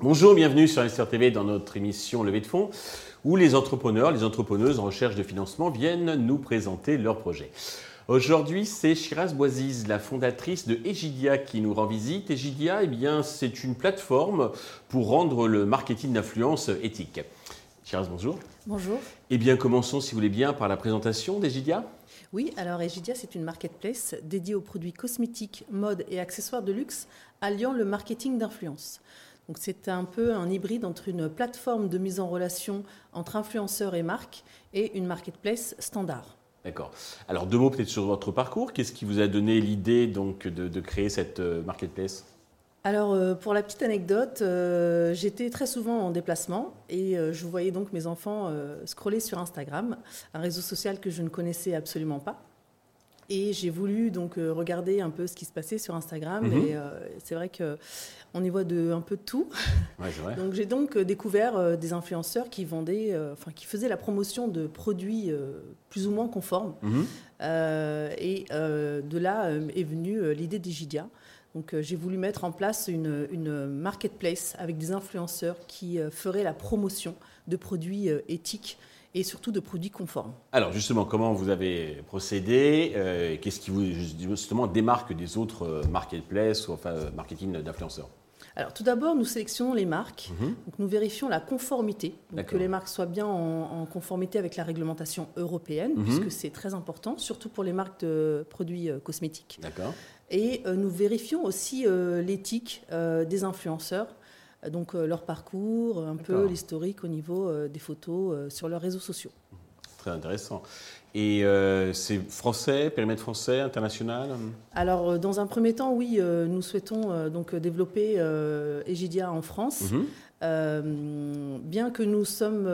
Bonjour, bienvenue sur Investir TV dans notre émission Levée de fonds où les entrepreneurs, les entrepreneuses en recherche de financement viennent nous présenter leurs projets. Aujourd'hui, c'est Shiraz Boisiz, la fondatrice de Egidia, qui nous rend visite. Egidia, eh c'est une plateforme pour rendre le marketing d'influence éthique. Shiraz, bonjour. Bonjour. Eh bien, commençons, si vous voulez bien, par la présentation d'Egidia. Oui, alors Egidia, c'est une marketplace dédiée aux produits cosmétiques, mode et accessoires de luxe, alliant le marketing d'influence. Donc c'est un peu un hybride entre une plateforme de mise en relation entre influenceurs et marques et une marketplace standard. D'accord. Alors deux mots peut-être sur votre parcours. Qu'est-ce qui vous a donné l'idée donc de, créer cette euh, marketplace? Alors, euh, pour la petite anecdote, euh, j'étais très souvent en déplacement et je voyais donc mes enfants scroller sur Instagram, un réseau social que je ne connaissais absolument pas. Et j'ai voulu donc euh, regarder un peu ce qui se passait sur Instagram. Mhm. Et euh, c'est vrai que on y voit de, un peu de tout. donc j'ai donc euh, découvert des influenceurs qui vendaient, enfin qui faisaient la promotion de produits plus ou moins conformes. Mhm. et de là est venue l'idée d'Egidia. Donc j'ai voulu mettre en place une, marketplace avec des influenceurs qui feraient la promotion de produits éthiques et surtout de produits conformes. Alors justement, comment vous avez procédé euh, Qu'est-ce qui vous justement démarque des autres euh, marketplaces ou enfin euh, marketing d'influenceurs? Alors tout d'abord, nous sélectionnons les marques. Mhm. Donc, nous vérifions la conformité, que les marques soient bien en, conformité avec la réglementation européenne, mhm. puisque c'est très important, surtout pour les marques de produits cosmétiques. D'accord. Et nous vérifions aussi l'éthique des influenceurs donc euh, leur parcours, un peu l'historique au niveau euh, des photos euh, sur leurs réseaux sociaux. Très intéressant. Et c'est français, périmètre français, international? Alors, dans un premier temps, oui, nous souhaitons donc développer Egidia en France. Mhm. bien que nous sommes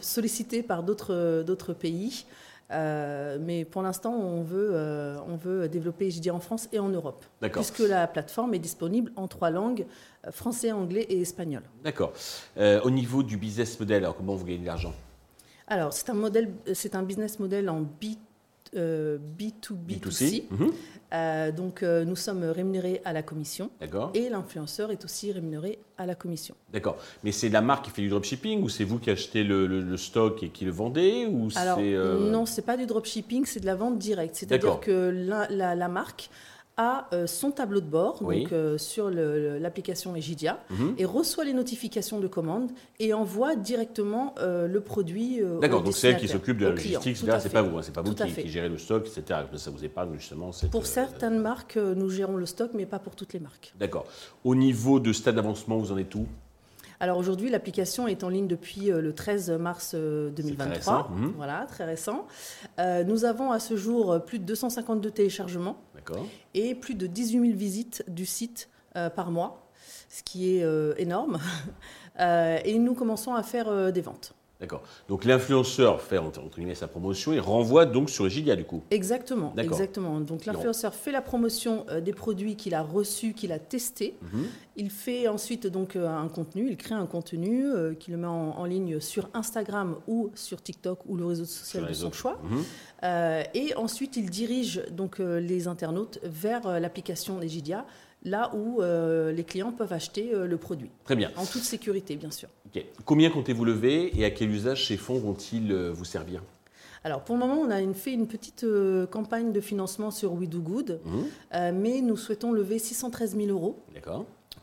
sollicités par d'autres pays, euh, mais pour l'instant, on, veut, euh, on veut développer Egidia en France et en Europe. Puisque la plateforme est disponible en trois langues, euh, français, anglais et espagnol. D'accord. au niveau du business model, alors comment vous gagnez de l'argent? Alors, c'est un, modèle, c'est un business model en B2B, B2B2C. Euh, donc euh, nous sommes rémunérés à la commission. Et l'influenceur est aussi rémunéré à la commission. D'accord. Mais c'est la marque qui fait du dropshipping ou c'est vous qui achetez le, stock et qui le vendez ou Alors, euh... Non, c'est pas du dropshipping, c'est de la vente directe. C'est-à-dire que la, marque a euh, son tableau de bord donc, euh, sur l'application Egidia mhm. et reçoit les notifications de commande et envoie directement euh, le produit D'accord, donc c'est elle qui s'occupe de la logistique, c'est pas vous, hein, c'est pas vous qui, gérez le stock, etc. Ça vous épargne justement Pour certaines marques, nous gérons le stock, mais pas pour toutes les marques. D'accord. Au niveau de stade d'avancement, vous en êtes où? Alors aujourd'hui, l'application est en ligne depuis euh, le 13 mars 2023. Très récent. Mhm. Voilà, très récent. Euh, nous avons à ce jour plus de 252 téléchargements et plus de 18 000 visites du site euh, par mois, ce qui est énorme. et nous commençons à faire des ventes. D'accord. Donc l'influenceur fait entre guillemets sa promotion et renvoie donc sur Egidia du coup. Exactement. Exactement. Donc l'influenceur fait la promotion euh, des produits qu'il a reçus, qu'il a testés. Mhm. Il fait ensuite donc euh, un contenu, il crée un contenu euh, qu'il met en, ligne sur Instagram ou sur TikTok ou le réseau social de son choix. Mhm. et ensuite il dirige donc les internautes vers l'application Egidia là où euh, les clients peuvent acheter euh, le produit. Très bien. En toute sécurité, bien sûr. Combien comptez-vous lever et à quel usage ces fonds vont-ils euh, vous servir? Alors pour le moment, on a fait une petite campagne de financement sur We Do Good, mmh. mais nous souhaitons lever 613 000 euros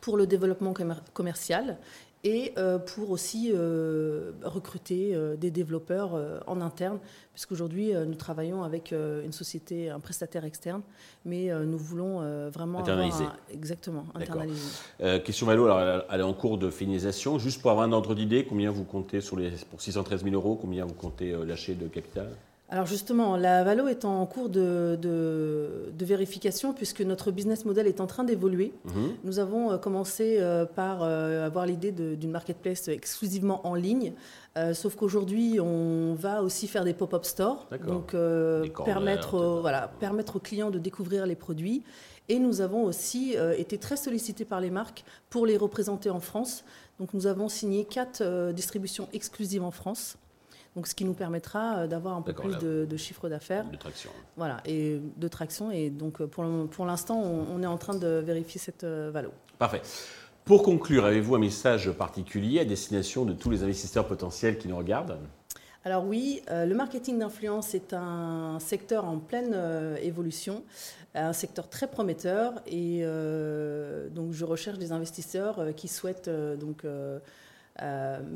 pour le développement commercial et euh, pour aussi euh, recruter euh, des développeurs en interne, puisqu'aujourd'hui nous travaillons avec une société, un prestataire externe, mais nous voulons vraiment internaliser. exactement, internaliser. question Valo, alors elle est en cours de finalisation. Juste pour avoir un ordre d'idée, combien vous comptez sur les, pour 613 000 euros, combien vous comptez lâcher de capital? Alors justement, la Valo est en cours de, vérification puisque notre business model est en train d'évoluer. Mhm. Nous avons euh, commencé euh, par euh, avoir l'idée d'une marketplace exclusivement en ligne, sauf qu'aujourd'hui, on va aussi faire des pop-up stores, donc permettre, voilà, permettre aux clients de découvrir les produits. Et nous avons aussi été très sollicités par les marques pour les représenter en France. Donc nous avons signé quatre distributions exclusives en France. Donc, ce qui nous permettra d'avoir un peu plus de, de, chiffre d'affaires. De traction. Voilà, et de traction. Et donc, pour, pour l'instant, on, est en train de vérifier cette valeur. Parfait. Pour conclure, avez-vous un message particulier à destination de tous les investisseurs potentiels qui nous regardent? Alors oui, euh, le marketing d'influence est un secteur en pleine euh, évolution, un secteur très prometteur et euh, donc je recherche des investisseurs qui souhaitent donc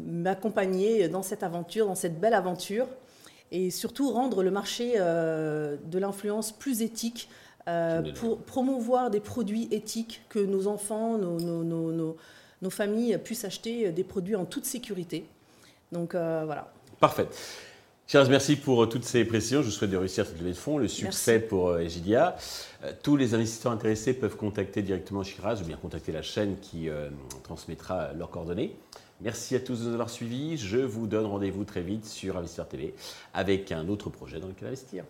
m'accompagner dans cette aventure, dans cette belle aventure et surtout rendre le marché de l'influence plus éthique, pour promouvoir des produits éthiques que nos enfants, nos, familles puissent acheter des produits en toute sécurité. Donc voilà. Parfait. Chers, merci pour toutes ces précisions. Je vous souhaite de réussir cette levée de fonds, le succès pour euh, Egidia. Euh, tous les investisseurs intéressés peuvent contacter directement Shiraz ou bien contacter la chaîne qui euh, transmettra leurs coordonnées. Merci à tous de nous avoir suivis. Je vous donne rendez-vous très vite sur Investisseur TV avec un autre projet dans lequel investir.